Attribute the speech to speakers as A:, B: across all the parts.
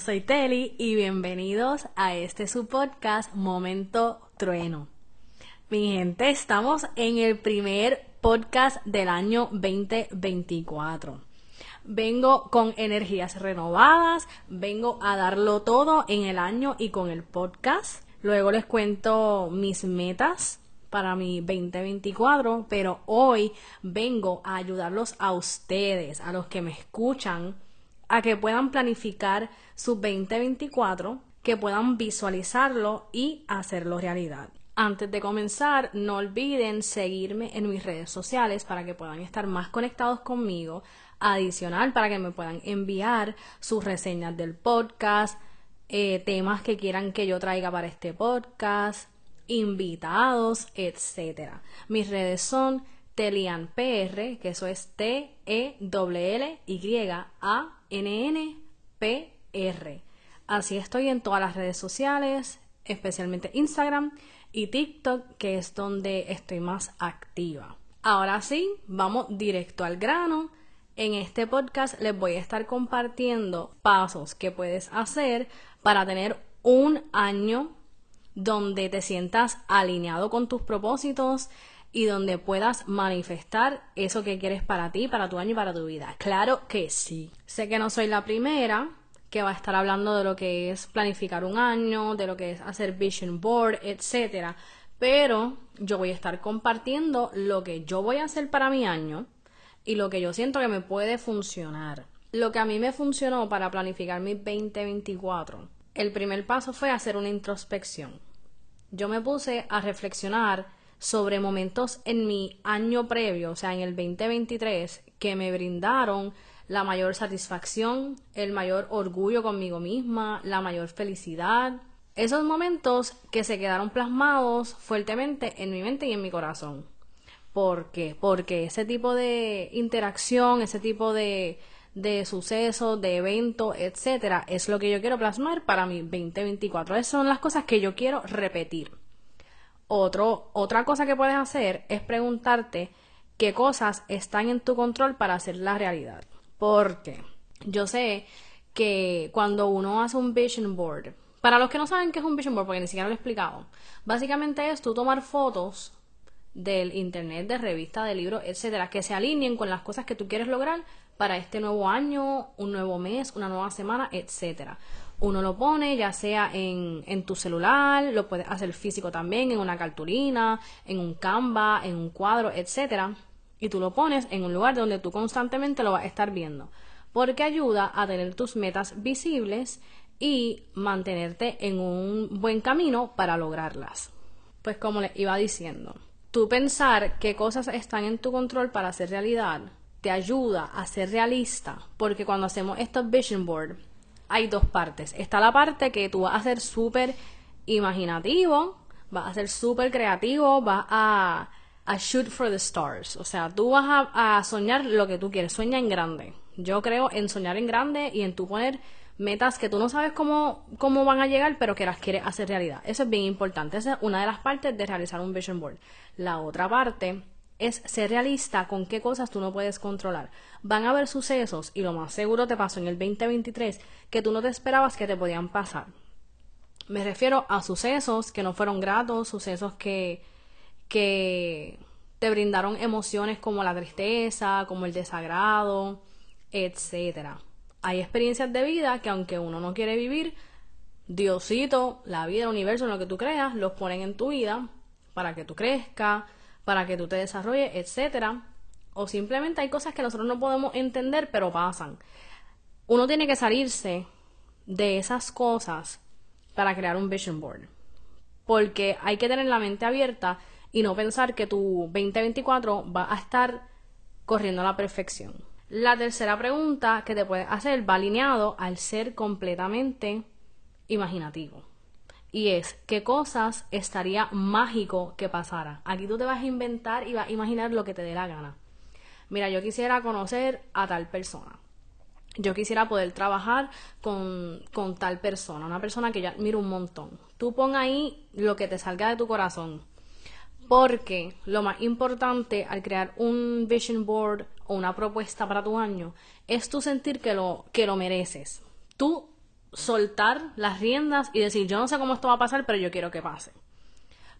A: Soy Teli y bienvenidos a este su podcast Momento Trueno. Mi gente, estamos en el primer podcast del año 2024. Vengo con energías renovadas, vengo a darlo todo en el año y con el podcast. Luego les cuento mis metas para mi 2024, pero hoy vengo a ayudarlos a ustedes, a los que me escuchan, a que puedan planificar su 2024, que puedan visualizarlo y hacerlo realidad. Antes de comenzar, no olviden seguirme en mis redes sociales para que puedan estar más conectados conmigo. Adicional, para que me puedan enviar sus reseñas del podcast, eh, temas que quieran que yo traiga para este podcast, invitados, etc. Mis redes son TelianPR, que eso es T-E-L-L-Y-A-N-N-P-R. Así estoy en todas las redes sociales, especialmente Instagram y TikTok, que es donde estoy más activa. Ahora sí, vamos directo al grano. En este podcast les voy a estar compartiendo pasos que puedes hacer para tener un año donde te sientas alineado con tus propósitos y donde puedas manifestar eso que quieres para ti, para tu año y para tu vida. Claro que sí. Sé que no soy la primera, que va a estar hablando de lo que es planificar un año, de lo que es hacer vision board, etcétera. Pero yo voy a estar compartiendo lo que yo voy a hacer para mi año y lo que yo siento que me puede funcionar. Lo que a mí me funcionó para planificar mi 2024, el primer paso fue hacer una introspección. Yo me puse a reflexionar sobre momentos en mi año previo, o sea, en el 2023, que me brindaron la mayor satisfacción, el mayor orgullo conmigo misma, la mayor felicidad. Esos momentos que se quedaron plasmados fuertemente en mi mente y en mi corazón. ¿Por qué? Porque ese tipo de interacción, ese tipo de, de sucesos, de eventos, etcétera, es lo que yo quiero plasmar para mi 2024. Esas son las cosas que yo quiero repetir. Otro, otra cosa que puedes hacer es preguntarte qué cosas están en tu control para hacer la realidad. Porque yo sé que cuando uno hace un vision board, para los que no saben qué es un vision board, porque ni siquiera lo he explicado, básicamente es tú tomar fotos del internet, de revistas, de libros, etcétera, que se alineen con las cosas que tú quieres lograr para este nuevo año, un nuevo mes, una nueva semana, etcétera. Uno lo pone ya sea en, en tu celular, lo puedes hacer físico también, en una cartulina, en un Canva, en un cuadro, etcétera y tú lo pones en un lugar donde tú constantemente lo vas a estar viendo, porque ayuda a tener tus metas visibles y mantenerte en un buen camino para lograrlas. Pues como les iba diciendo, tú pensar qué cosas están en tu control para hacer realidad te ayuda a ser realista, porque cuando hacemos estos vision board hay dos partes. Está la parte que tú vas a ser súper imaginativo, vas a ser súper creativo, vas a a shoot for the stars. O sea, tú vas a, soñar lo que tú quieres. Sueña en grande. Yo creo en soñar en grande y en tú poner metas que tú no sabes cómo, cómo van a llegar, pero que las quieres hacer realidad. Eso es bien importante. Esa es una de las partes de realizar un vision board. La otra parte es ser realista con qué cosas tú no puedes controlar. Van a haber sucesos, y lo más seguro te pasó en el 2023, que tú no te esperabas que te podían pasar. Me refiero a sucesos que no fueron gratos, sucesos que que te brindaron emociones como la tristeza, como el desagrado, etc. Hay experiencias de vida que aunque uno no quiere vivir, Diosito, la vida, el universo, en lo que tú creas, los ponen en tu vida para que tú crezcas, para que tú te desarrolles, etc. O simplemente hay cosas que nosotros no podemos entender, pero pasan. Uno tiene que salirse de esas cosas para crear un vision board. Porque hay que tener la mente abierta y no pensar que tu 2024 va a estar corriendo a la perfección. La tercera pregunta que te puedes hacer va alineado al ser completamente imaginativo. Y es, ¿qué cosas estaría mágico que pasara? Aquí tú te vas a inventar y vas a imaginar lo que te dé la gana. Mira, yo quisiera conocer a tal persona. Yo quisiera poder trabajar con, con tal persona, una persona que yo admiro un montón. Tú pon ahí lo que te salga de tu corazón porque lo más importante al crear un vision board o una propuesta para tu año es tu sentir que lo, que lo mereces. Tú soltar las riendas y decir, yo no sé cómo esto va a pasar, pero yo quiero que pase.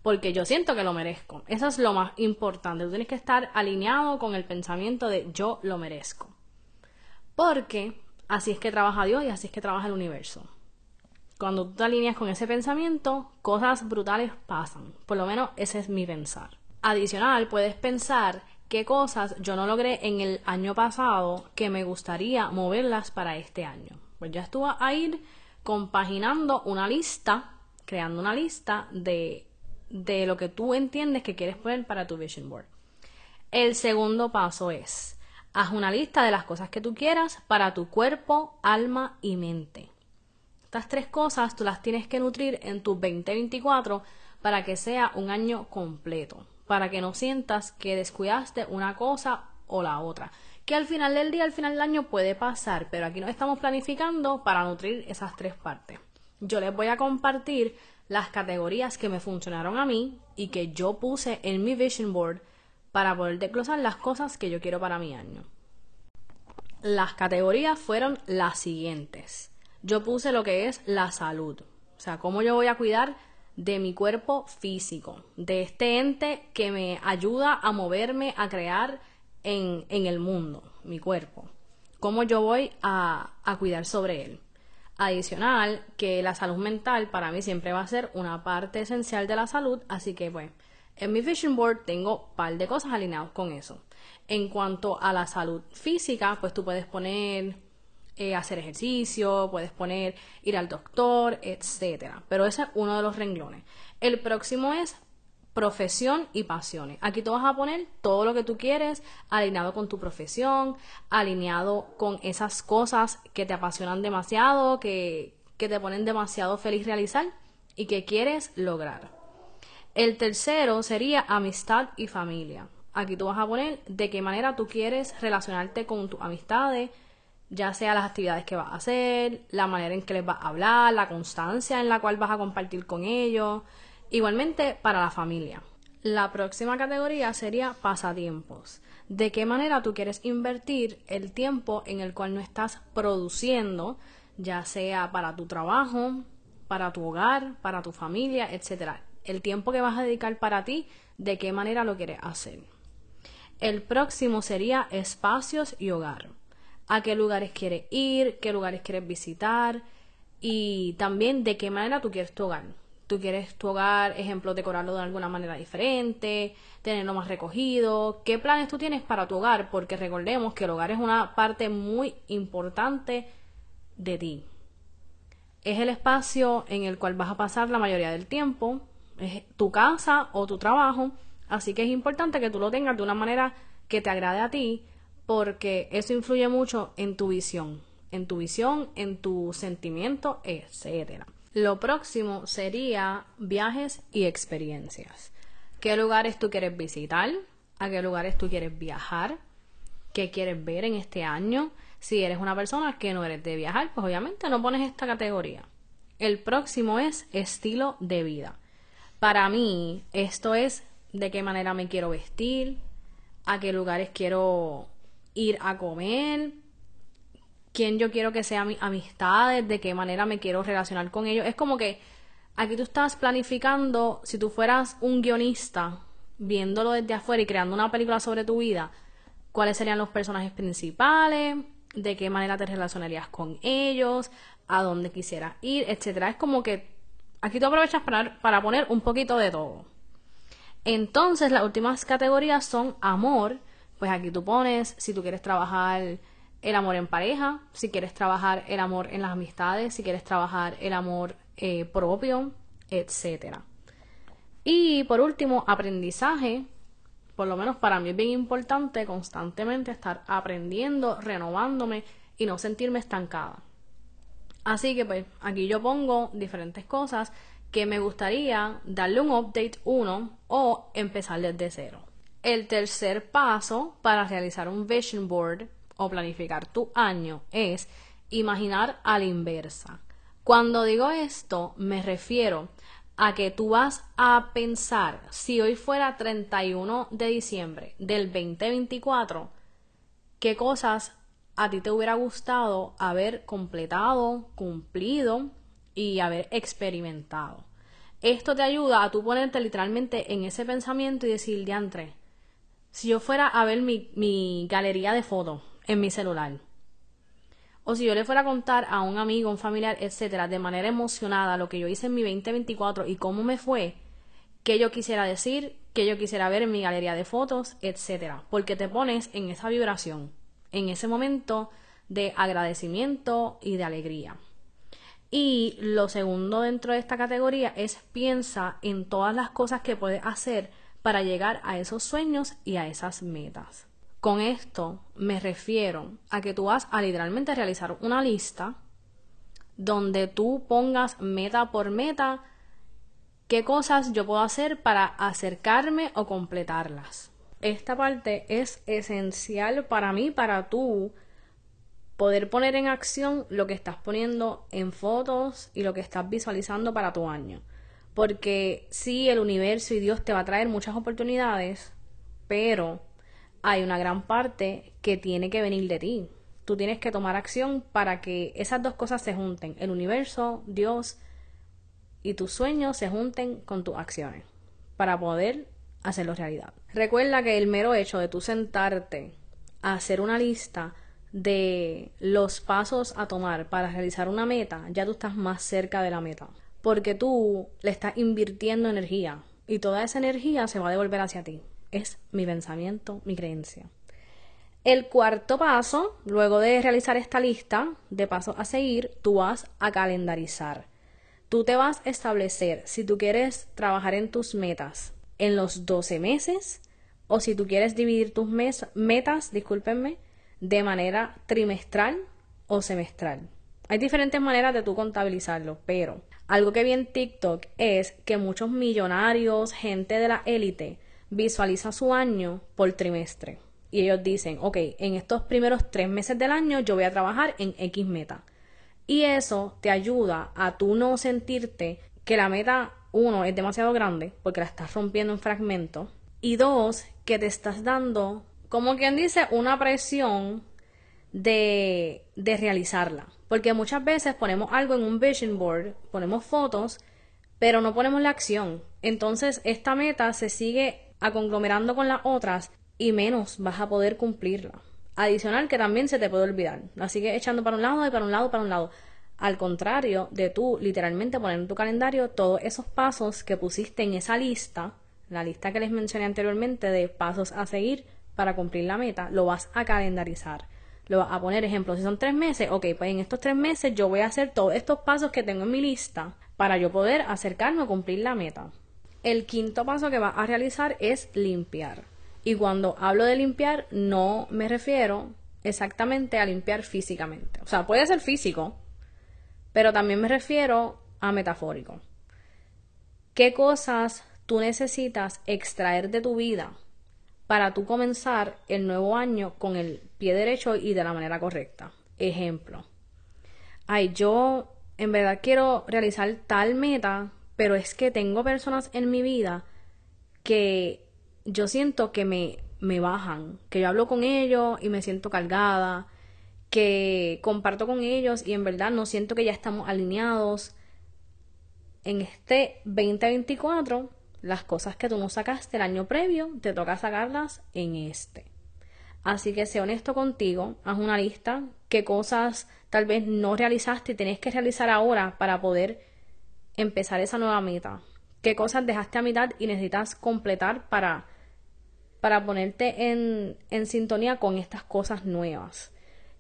A: Porque yo siento que lo merezco. Eso es lo más importante. Tú tienes que estar alineado con el pensamiento de yo lo merezco. Porque así es que trabaja Dios y así es que trabaja el universo. Cuando tú te alineas con ese pensamiento, cosas brutales pasan. Por lo menos ese es mi pensar. Adicional, puedes pensar qué cosas yo no logré en el año pasado que me gustaría moverlas para este año. Pues ya estuve a ir compaginando una lista, creando una lista de, de lo que tú entiendes que quieres poner para tu vision board. El segundo paso es, haz una lista de las cosas que tú quieras para tu cuerpo, alma y mente. Estas tres cosas tú las tienes que nutrir en tu 2024 para que sea un año completo para que no sientas que descuidaste una cosa o la otra. Que al final del día, al final del año puede pasar, pero aquí nos estamos planificando para nutrir esas tres partes. Yo les voy a compartir las categorías que me funcionaron a mí y que yo puse en mi vision board para poder desglosar las cosas que yo quiero para mi año. Las categorías fueron las siguientes. Yo puse lo que es la salud, o sea, cómo yo voy a cuidar de mi cuerpo físico, de este ente que me ayuda a moverme, a crear en, el mundo, mi cuerpo. Cómo yo voy a, a cuidar sobre él. Adicional, que la salud mental para mí siempre va a ser una parte esencial de la salud, así que pues en mi vision board tengo un par de cosas alineadas con eso. En cuanto a la salud física, pues tú puedes poner eh, hacer ejercicio, puedes poner ir al doctor, etcétera. Pero ese es uno de los renglones. El próximo es profesión y pasiones. Aquí tú vas a poner todo lo que tú quieres alineado con tu profesión, alineado con esas cosas que te apasionan demasiado, que, que te ponen demasiado feliz realizar y que quieres lograr. El tercero sería amistad y familia. Aquí tú vas a poner de qué manera tú quieres relacionarte con tus amistades, ya sea las actividades que vas a hacer, la manera en que les vas a hablar, la constancia en la cual vas a compartir con ellos, igualmente para la familia. La próxima categoría sería pasatiempos. ¿De qué manera tú quieres invertir el tiempo en el cual no estás produciendo, ya sea para tu trabajo, para tu hogar, para tu familia, etcétera? El tiempo que vas a dedicar para ti, ¿de qué manera lo quieres hacer? El próximo sería espacios y hogar a qué lugares quieres ir, qué lugares quieres visitar y también de qué manera tú quieres tu hogar. Tú quieres tu hogar, ejemplo, decorarlo de alguna manera diferente, tenerlo más recogido. ¿Qué planes tú tienes para tu hogar? Porque recordemos que el hogar es una parte muy importante de ti. Es el espacio en el cual vas a pasar la mayoría del tiempo, es tu casa o tu trabajo, así que es importante que tú lo tengas de una manera que te agrade a ti porque eso influye mucho en tu visión, en tu visión, en tu sentimiento, etc. Lo próximo sería viajes y experiencias. ¿Qué lugares tú quieres visitar? ¿A qué lugares tú quieres viajar? ¿Qué quieres ver en este año? Si eres una persona que no eres de viajar, pues obviamente no pones esta categoría. El próximo es estilo de vida. Para mí, esto es de qué manera me quiero vestir, a qué lugares quiero ir a comer, quién yo quiero que sea mi amistades, de qué manera me quiero relacionar con ellos. Es como que aquí tú estás planificando, si tú fueras un guionista, viéndolo desde afuera y creando una película sobre tu vida, cuáles serían los personajes principales, de qué manera te relacionarías con ellos, a dónde quisieras ir, etcétera. Es como que aquí tú aprovechas para, para poner un poquito de todo. Entonces, las últimas categorías son amor, pues aquí tú pones si tú quieres trabajar el amor en pareja, si quieres trabajar el amor en las amistades, si quieres trabajar el amor eh, propio, etc. Y por último, aprendizaje. Por lo menos para mí es bien importante constantemente estar aprendiendo, renovándome y no sentirme estancada. Así que pues aquí yo pongo diferentes cosas que me gustaría darle un update uno o empezar desde cero. El tercer paso para realizar un vision board o planificar tu año es imaginar a la inversa. Cuando digo esto, me refiero a que tú vas a pensar, si hoy fuera 31 de diciembre del 2024, qué cosas a ti te hubiera gustado haber completado, cumplido y haber experimentado. Esto te ayuda a tú ponerte literalmente en ese pensamiento y decir, diantre, si yo fuera a ver mi, mi galería de fotos en mi celular, o si yo le fuera a contar a un amigo, un familiar, etcétera, de manera emocionada lo que yo hice en mi 2024 y cómo me fue, qué yo quisiera decir, qué yo quisiera ver en mi galería de fotos, etcétera, porque te pones en esa vibración, en ese momento de agradecimiento y de alegría. Y lo segundo dentro de esta categoría es piensa en todas las cosas que puedes hacer para llegar a esos sueños y a esas metas. Con esto me refiero a que tú vas a literalmente realizar una lista donde tú pongas meta por meta qué cosas yo puedo hacer para acercarme o completarlas. Esta parte es esencial para mí, para tú poder poner en acción lo que estás poniendo en fotos y lo que estás visualizando para tu año. Porque sí, el universo y Dios te va a traer muchas oportunidades, pero hay una gran parte que tiene que venir de ti. Tú tienes que tomar acción para que esas dos cosas se junten. El universo, Dios y tus sueños se junten con tus acciones para poder hacerlo realidad. Recuerda que el mero hecho de tú sentarte a hacer una lista de los pasos a tomar para realizar una meta, ya tú estás más cerca de la meta. Porque tú le estás invirtiendo energía y toda esa energía se va a devolver hacia ti es mi pensamiento, mi creencia. El cuarto paso, luego de realizar esta lista de pasos a seguir, tú vas a calendarizar. Tú te vas a establecer si tú quieres trabajar en tus metas en los 12 meses o si tú quieres dividir tus metas, discúlpenme, de manera trimestral o semestral. Hay diferentes maneras de tú contabilizarlo, pero algo que vi en TikTok es que muchos millonarios, gente de la élite, visualiza su año por trimestre. Y ellos dicen, ok, en estos primeros tres meses del año yo voy a trabajar en X meta. Y eso te ayuda a tú no sentirte que la meta, uno, es demasiado grande, porque la estás rompiendo en fragmentos. Y dos, que te estás dando, como quien dice, una presión de, de realizarla. Porque muchas veces ponemos algo en un vision board, ponemos fotos, pero no ponemos la acción. Entonces esta meta se sigue a conglomerando con las otras y menos vas a poder cumplirla. Adicional que también se te puede olvidar. Así que echando para un lado y para un lado, para un lado. Al contrario de tú literalmente poner en tu calendario todos esos pasos que pusiste en esa lista, la lista que les mencioné anteriormente de pasos a seguir para cumplir la meta, lo vas a calendarizar. Lo vas a poner, ejemplo, si son tres meses, ok, pues en estos tres meses yo voy a hacer todos estos pasos que tengo en mi lista para yo poder acercarme a cumplir la meta. El quinto paso que vas a realizar es limpiar. Y cuando hablo de limpiar, no me refiero exactamente a limpiar físicamente. O sea, puede ser físico, pero también me refiero a metafórico. ¿Qué cosas tú necesitas extraer de tu vida para tú comenzar el nuevo año con el pie derecho y de la manera correcta? Ejemplo. Ay, yo en verdad quiero realizar tal meta pero es que tengo personas en mi vida que yo siento que me, me bajan, que yo hablo con ellos y me siento cargada, que comparto con ellos y en verdad no siento que ya estamos alineados. En este 2024, las cosas que tú no sacaste el año previo, te toca sacarlas en este. Así que sé honesto contigo, haz una lista, qué cosas tal vez no realizaste y tenés que realizar ahora para poder empezar esa nueva meta? ¿Qué cosas dejaste a mitad y necesitas completar para, para ponerte en, en sintonía con estas cosas nuevas?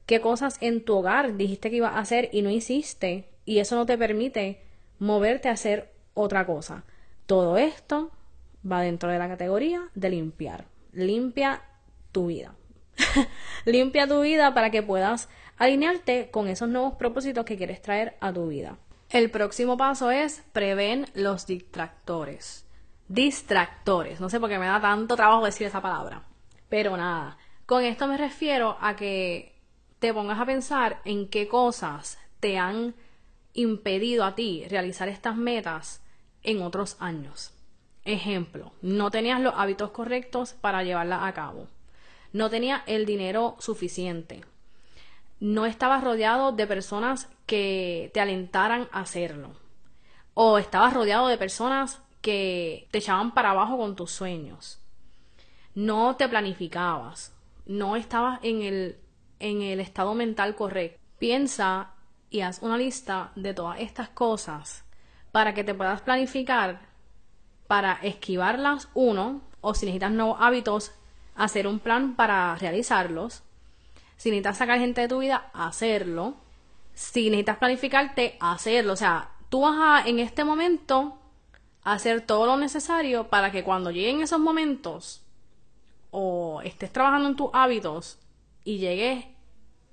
A: ¿Qué cosas en tu hogar dijiste que ibas a hacer y no hiciste? Y eso no te permite moverte a hacer otra cosa. Todo esto va dentro de la categoría de limpiar. Limpia tu vida. Limpia tu vida para que puedas alinearte con esos nuevos propósitos que quieres traer a tu vida. El próximo paso es prevén los distractores. Distractores. No sé por qué me da tanto trabajo decir esa palabra. Pero nada. Con esto me refiero a que te pongas a pensar en qué cosas te han impedido a ti realizar estas metas en otros años. Ejemplo, no tenías los hábitos correctos para llevarla a cabo. no tenía el dinero suficiente, no estabas rodeado de personas que te alentaran a hacerlo, o estabas rodeado de personas que te echaban para abajo con tus sueños, no te planificabas, no estabas en el, en el estado mental correcto. Piensa y haz una lista de todas estas cosas para que te puedas planificar para esquivarlas uno o si necesitas nuevos hábitos hacer un plan para realizarlos si necesitas sacar gente de tu vida hacerlo si necesitas planificarte hacerlo o sea tú vas a en este momento hacer todo lo necesario para que cuando lleguen esos momentos o estés trabajando en tus hábitos y llegues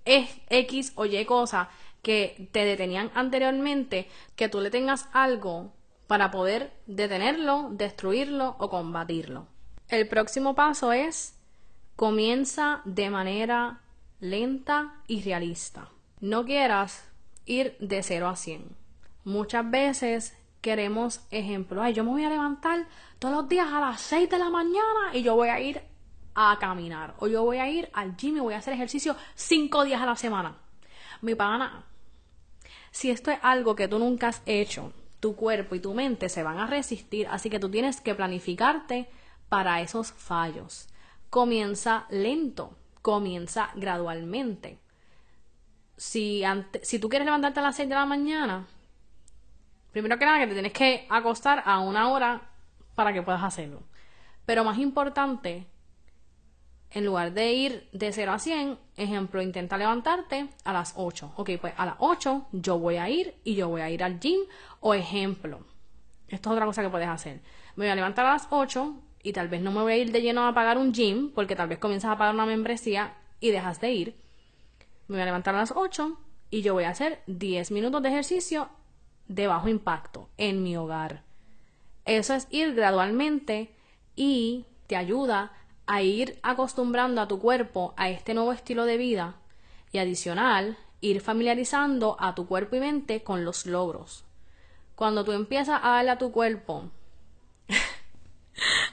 A: X o Y cosa que te detenían anteriormente, que tú le tengas algo para poder detenerlo, destruirlo o combatirlo. El próximo paso es comienza de manera lenta y realista. No quieras ir de 0 a 100. Muchas veces queremos ejemplo. Ay, yo me voy a levantar todos los días a las 6 de la mañana y yo voy a ir a caminar. O yo voy a ir al gym y voy a hacer ejercicio 5 días a la semana. Mi pana, si esto es algo que tú nunca has hecho, tu cuerpo y tu mente se van a resistir, así que tú tienes que planificarte para esos fallos. Comienza lento, comienza gradualmente. Si, si tú quieres levantarte a las 6 de la mañana, primero que nada que te tienes que acostar a una hora para que puedas hacerlo. Pero más importante, en lugar de ir de 0 a 100, ejemplo, intenta levantarte a las 8. Ok, pues a las 8 yo voy a ir y yo voy a ir al gym. O ejemplo, esto es otra cosa que puedes hacer. Me voy a levantar a las 8 y tal vez no me voy a ir de lleno a pagar un gym, porque tal vez comienzas a pagar una membresía y dejas de ir. Me voy a levantar a las 8 y yo voy a hacer 10 minutos de ejercicio de bajo impacto en mi hogar. Eso es ir gradualmente y te ayuda a ir acostumbrando a tu cuerpo a este nuevo estilo de vida y adicional, ir familiarizando a tu cuerpo y mente con los logros. Cuando tú empiezas a darle a tu cuerpo,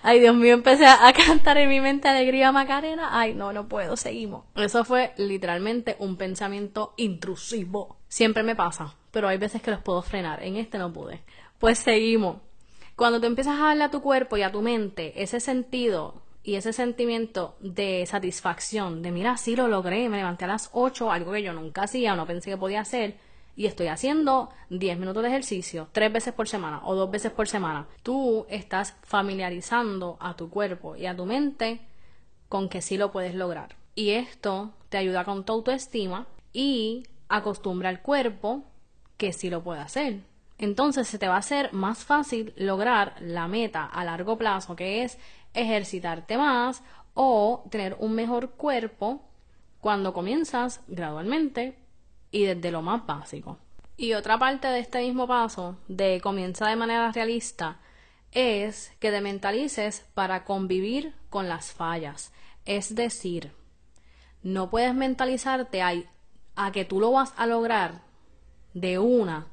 A: ay Dios mío, empecé a cantar en mi mente alegría Macarena, ay no, no puedo, seguimos. Eso fue literalmente un pensamiento intrusivo. Siempre me pasa, pero hay veces que los puedo frenar, en este no pude. Pues seguimos. Cuando tú empiezas a darle a tu cuerpo y a tu mente ese sentido y ese sentimiento de satisfacción, de mira, sí lo logré, me levanté a las 8, algo que yo nunca hacía o no pensé que podía hacer, y estoy haciendo 10 minutos de ejercicio tres veces por semana o dos veces por semana, tú estás familiarizando a tu cuerpo y a tu mente con que sí lo puedes lograr. Y esto te ayuda con tu autoestima y acostumbra al cuerpo que sí lo puede hacer. Entonces se te va a hacer más fácil lograr la meta a largo plazo, que es ejercitarte más o tener un mejor cuerpo cuando comienzas gradualmente y desde lo más básico. Y otra parte de este mismo paso, de comienza de manera realista, es que te mentalices para convivir con las fallas. Es decir, no puedes mentalizarte a, a que tú lo vas a lograr de una,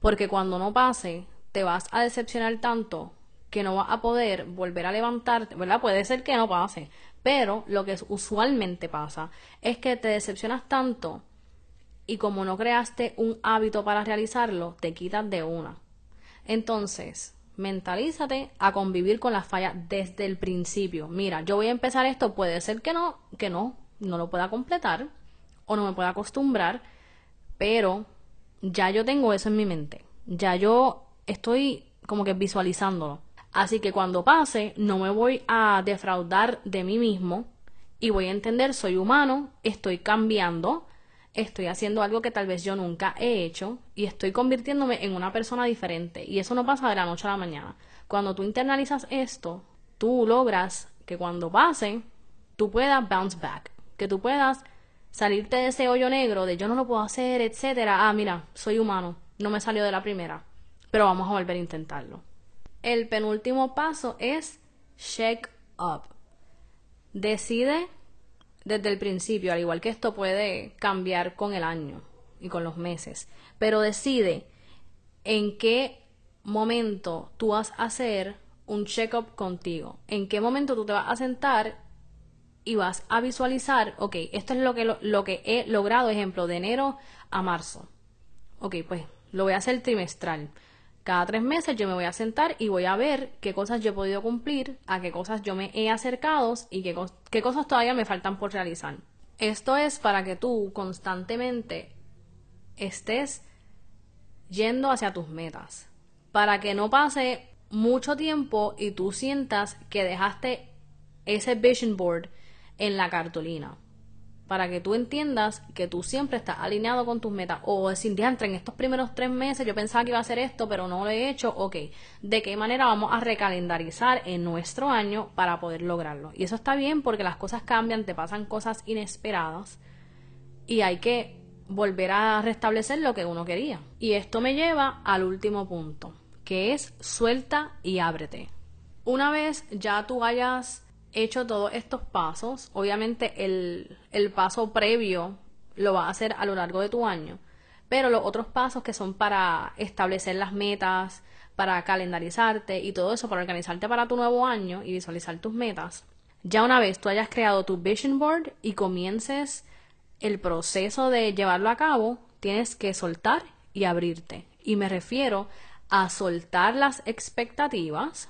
A: porque cuando no pase, te vas a decepcionar tanto que no vas a poder volver a levantarte, ¿verdad? Puede ser que no pase, pero lo que usualmente pasa es que te decepcionas tanto y como no creaste un hábito para realizarlo, te quitas de una. Entonces, mentalízate a convivir con las fallas desde el principio. Mira, yo voy a empezar esto, puede ser que no, que no, no lo pueda completar o no me pueda acostumbrar, pero ya yo tengo eso en mi mente. Ya yo estoy como que visualizándolo. Así que cuando pase, no me voy a defraudar de mí mismo y voy a entender, soy humano, estoy cambiando, estoy haciendo algo que tal vez yo nunca he hecho y estoy convirtiéndome en una persona diferente. Y eso no pasa de la noche a la mañana. Cuando tú internalizas esto, tú logras que cuando pase, tú puedas bounce back, que tú puedas salirte de ese hoyo negro de yo no lo puedo hacer, etcétera. Ah, mira, soy humano, no me salió de la primera, pero vamos a volver a intentarlo. El penúltimo paso es check up. Decide desde el principio, al igual que esto puede cambiar con el año y con los meses, pero decide en qué momento tú vas a hacer un check-up contigo, en qué momento tú te vas a sentar y vas a visualizar, ok, esto es lo que, lo, que he logrado, ejemplo, de enero a marzo. Ok, pues lo voy a hacer trimestral. Cada tres meses yo me voy a sentar y voy a ver qué cosas yo he podido cumplir, a qué cosas yo me he acercado y qué, cosas todavía me faltan por realizar. Esto es para que tú constantemente estés yendo hacia tus metas. Para que no pase mucho tiempo y tú sientas que dejaste ese vision board en la cartulina. Para que tú entiendas que tú siempre estás alineado con tus metas. O decir, diantre, en estos primeros tres meses yo pensaba que iba a hacer esto, pero no lo he hecho. Ok, ¿de qué manera vamos a recalendarizar en nuestro año para poder lograrlo? Y eso está bien porque las cosas cambian, te pasan cosas inesperadas. Y hay que volver a restablecer lo que uno quería. Y esto me lleva al último punto, que es suelta y ábrete. Una vez ya tú hayas hecho todos estos pasos, obviamente el, el paso previo lo vas a hacer a lo largo de tu año, pero los otros pasos que son para establecer las metas, para calendarizarte y todo eso, para organizarte para tu nuevo año y visualizar tus metas, ya una vez tú hayas creado tu vision board y comiences el proceso de llevarlo a cabo, tienes que soltar y abrirte. Y me refiero a soltar las expectativas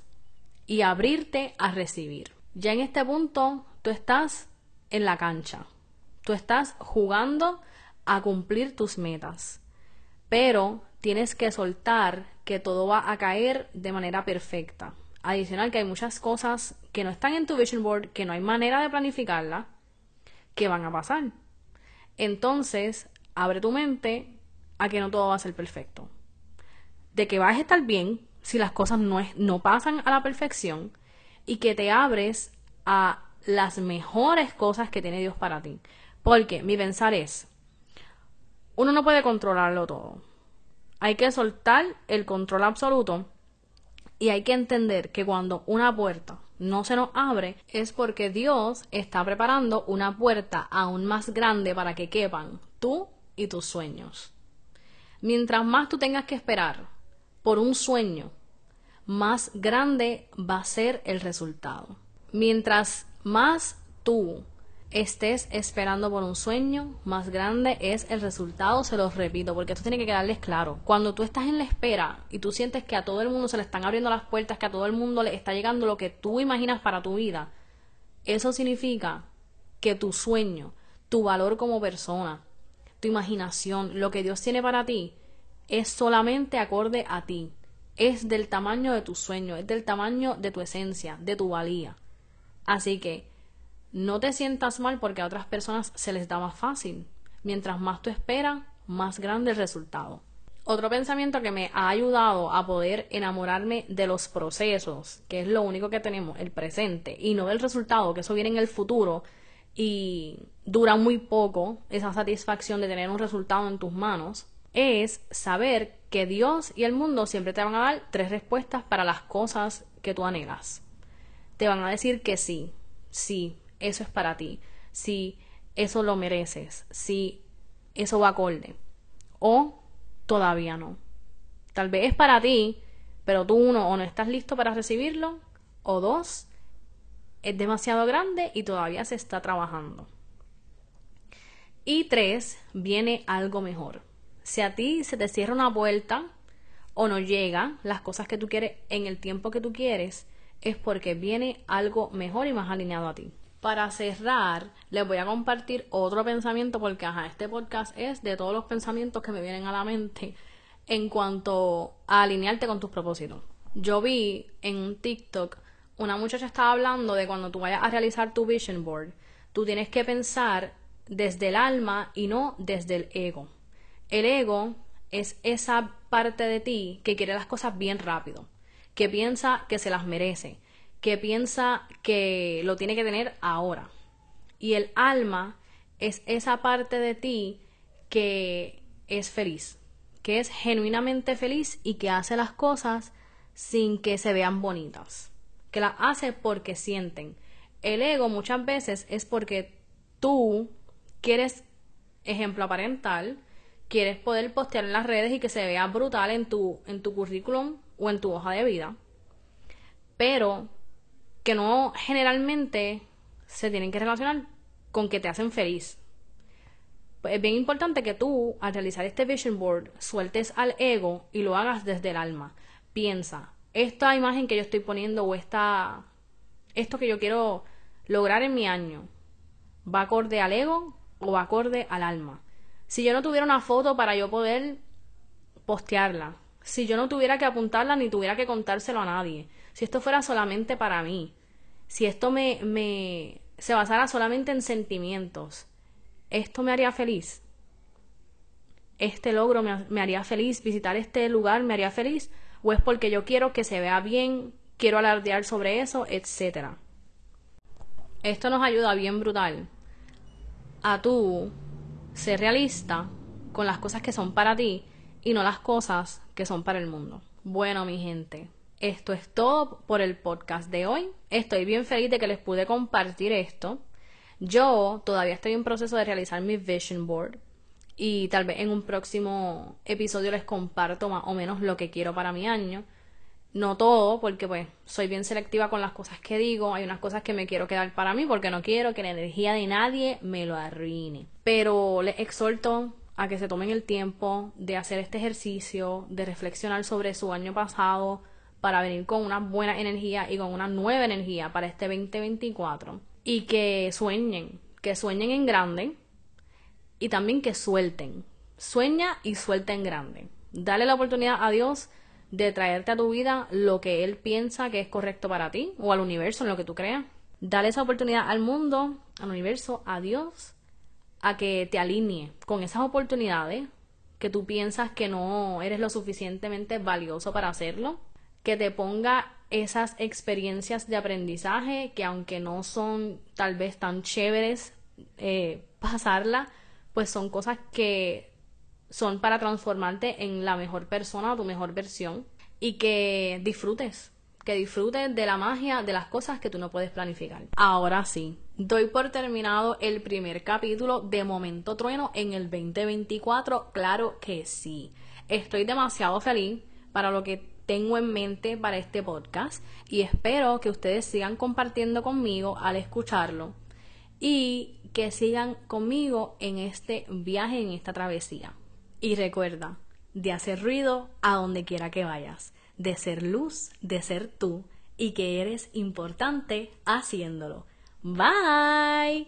A: y abrirte a recibir. Ya en este punto tú estás en la cancha. Tú estás jugando a cumplir tus metas. Pero tienes que soltar que todo va a caer de manera perfecta. Adicional que hay muchas cosas que no están en tu vision board, que no hay manera de planificarla, que van a pasar. Entonces, abre tu mente a que no todo va a ser perfecto. De que vas a estar bien si las cosas no, no pasan a la perfección, y que te abres a las mejores cosas que tiene Dios para ti. Porque mi pensar es, uno no puede controlarlo todo. Hay que soltar el control absoluto y hay que entender que cuando una puerta no se nos abre es porque Dios está preparando una puerta aún más grande para que quepan tú y tus sueños. Mientras más tú tengas que esperar por un sueño más grande va a ser el resultado. Mientras más tú estés esperando por un sueño, más grande es el resultado, se los repito, porque esto tiene que quedarles claro. Cuando tú estás en la espera y tú sientes que a todo el mundo se le están abriendo las puertas, que a todo el mundo le está llegando lo que tú imaginas para tu vida, eso significa que tu sueño, tu valor como persona, tu imaginación, lo que Dios tiene para ti, es solamente acorde a ti es del tamaño de tu sueño, es del tamaño de tu esencia, de tu valía. Así que no te sientas mal porque a otras personas se les da más fácil. Mientras más tú esperas, más grande el resultado. Otro pensamiento que me ha ayudado a poder enamorarme de los procesos, que es lo único que tenemos, el presente, y no del resultado, que eso viene en el futuro y dura muy poco, esa satisfacción de tener un resultado en tus manos, es saber que Dios y el mundo siempre te van a dar tres respuestas para las cosas que tú anhelas. Te van a decir que sí, sí, eso es para ti, sí, eso lo mereces, sí, eso va acorde. O todavía no. Tal vez es para ti, pero tú uno o no estás listo para recibirlo, o dos, es demasiado grande y todavía se está trabajando. Y tres, viene algo mejor si a ti se te cierra una puerta o no llega las cosas que tú quieres en el tiempo que tú quieres, es porque viene algo mejor y más alineado a ti. Para cerrar, les voy a compartir otro pensamiento porque ajá, este podcast es de todos los pensamientos que me vienen a la mente en cuanto a alinearte con tus propósitos. Yo vi en un TikTok una muchacha estaba hablando de cuando tú vayas a realizar tu vision board, tú tienes que pensar desde el alma y no desde el ego. El ego es esa parte de ti que quiere las cosas bien rápido, que piensa que se las merece, que piensa que lo tiene que tener ahora. Y el alma es esa parte de ti que es feliz, que es genuinamente feliz y que hace las cosas sin que se vean bonitas, que las hace porque sienten. El ego muchas veces es porque tú quieres ejemplo aparental, quieres poder postear en las redes y que se vea brutal en tu, en tu currículum o en tu hoja de vida, pero que no generalmente se tienen que relacionar con que te hacen feliz. Pues es bien importante que tú, al realizar este vision board, sueltes al ego y lo hagas desde el alma. Piensa, esta imagen que yo estoy poniendo o esta, esto que yo quiero lograr en mi año, ¿va acorde al ego o va acorde al alma? Si yo no tuviera una foto para yo poder postearla, si yo no tuviera que apuntarla ni tuviera que contárselo a nadie, si esto fuera solamente para mí, si esto me, se basara solamente en sentimientos, ¿esto me haría feliz? ¿Este logro me, me haría feliz? ¿Visitar este lugar me haría feliz? ¿O es porque yo quiero que se vea bien, quiero alardear sobre eso, etcétera? Esto nos ayuda bien brutal a tú ser realista con las cosas que son para ti y no las cosas que son para el mundo. Bueno, mi gente, esto es todo por el podcast de hoy. Estoy bien feliz de que les pude compartir esto. Yo todavía estoy en proceso de realizar mi vision board y tal vez en un próximo episodio les comparto más o menos lo que quiero para mi año. No todo, porque pues soy bien selectiva con las cosas que digo. Hay unas cosas que me quiero quedar para mí porque no quiero que la energía de nadie me lo arruine. Pero les exhorto a que se tomen el tiempo de hacer este ejercicio, de reflexionar sobre su año pasado para venir con una buena energía y con una nueva energía para este 2024. Y que sueñen, que sueñen en grande y también que suelten. Sueña y suelta en grande. Dale la oportunidad a Dios de traerte a tu vida lo que Él piensa que es correcto para ti o al universo, en lo que tú creas. Dale esa oportunidad al mundo, al universo, a Dios, a que te alinee con esas oportunidades que tú piensas que no eres lo suficientemente valioso para hacerlo, que te ponga esas experiencias de aprendizaje que aunque no son tal vez tan chéveres eh, pasarla, pues son cosas que son para transformarte en la mejor persona, tu mejor versión, y que disfrutes, que disfrutes de la magia de las cosas que tú no puedes planificar. Ahora sí, doy por terminado el primer capítulo de Momento Trueno en el 2024, claro que sí. Estoy demasiado feliz para lo que tengo en mente para este podcast y espero que ustedes sigan compartiendo conmigo al escucharlo y que sigan conmigo en este viaje, en esta travesía. Y recuerda, de hacer ruido a donde quiera que vayas, de ser luz, de ser tú y que eres importante haciéndolo. Bye.